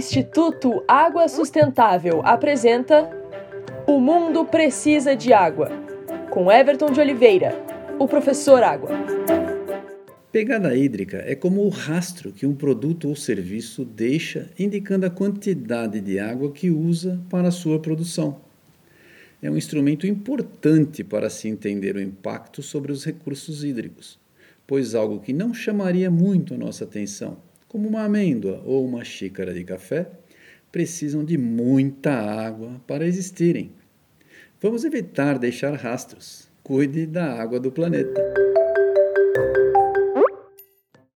Instituto Água Sustentável apresenta O Mundo Precisa de Água, com Everton de Oliveira, o professor Água. Pegada hídrica é como o rastro que um produto ou serviço deixa indicando a quantidade de água que usa para a sua produção. É um instrumento importante para se entender o impacto sobre os recursos hídricos, pois algo que não chamaria muito a nossa atenção como uma amêndoa ou uma xícara de café, precisam de muita água para existirem. Vamos evitar deixar rastros. Cuide da água do planeta.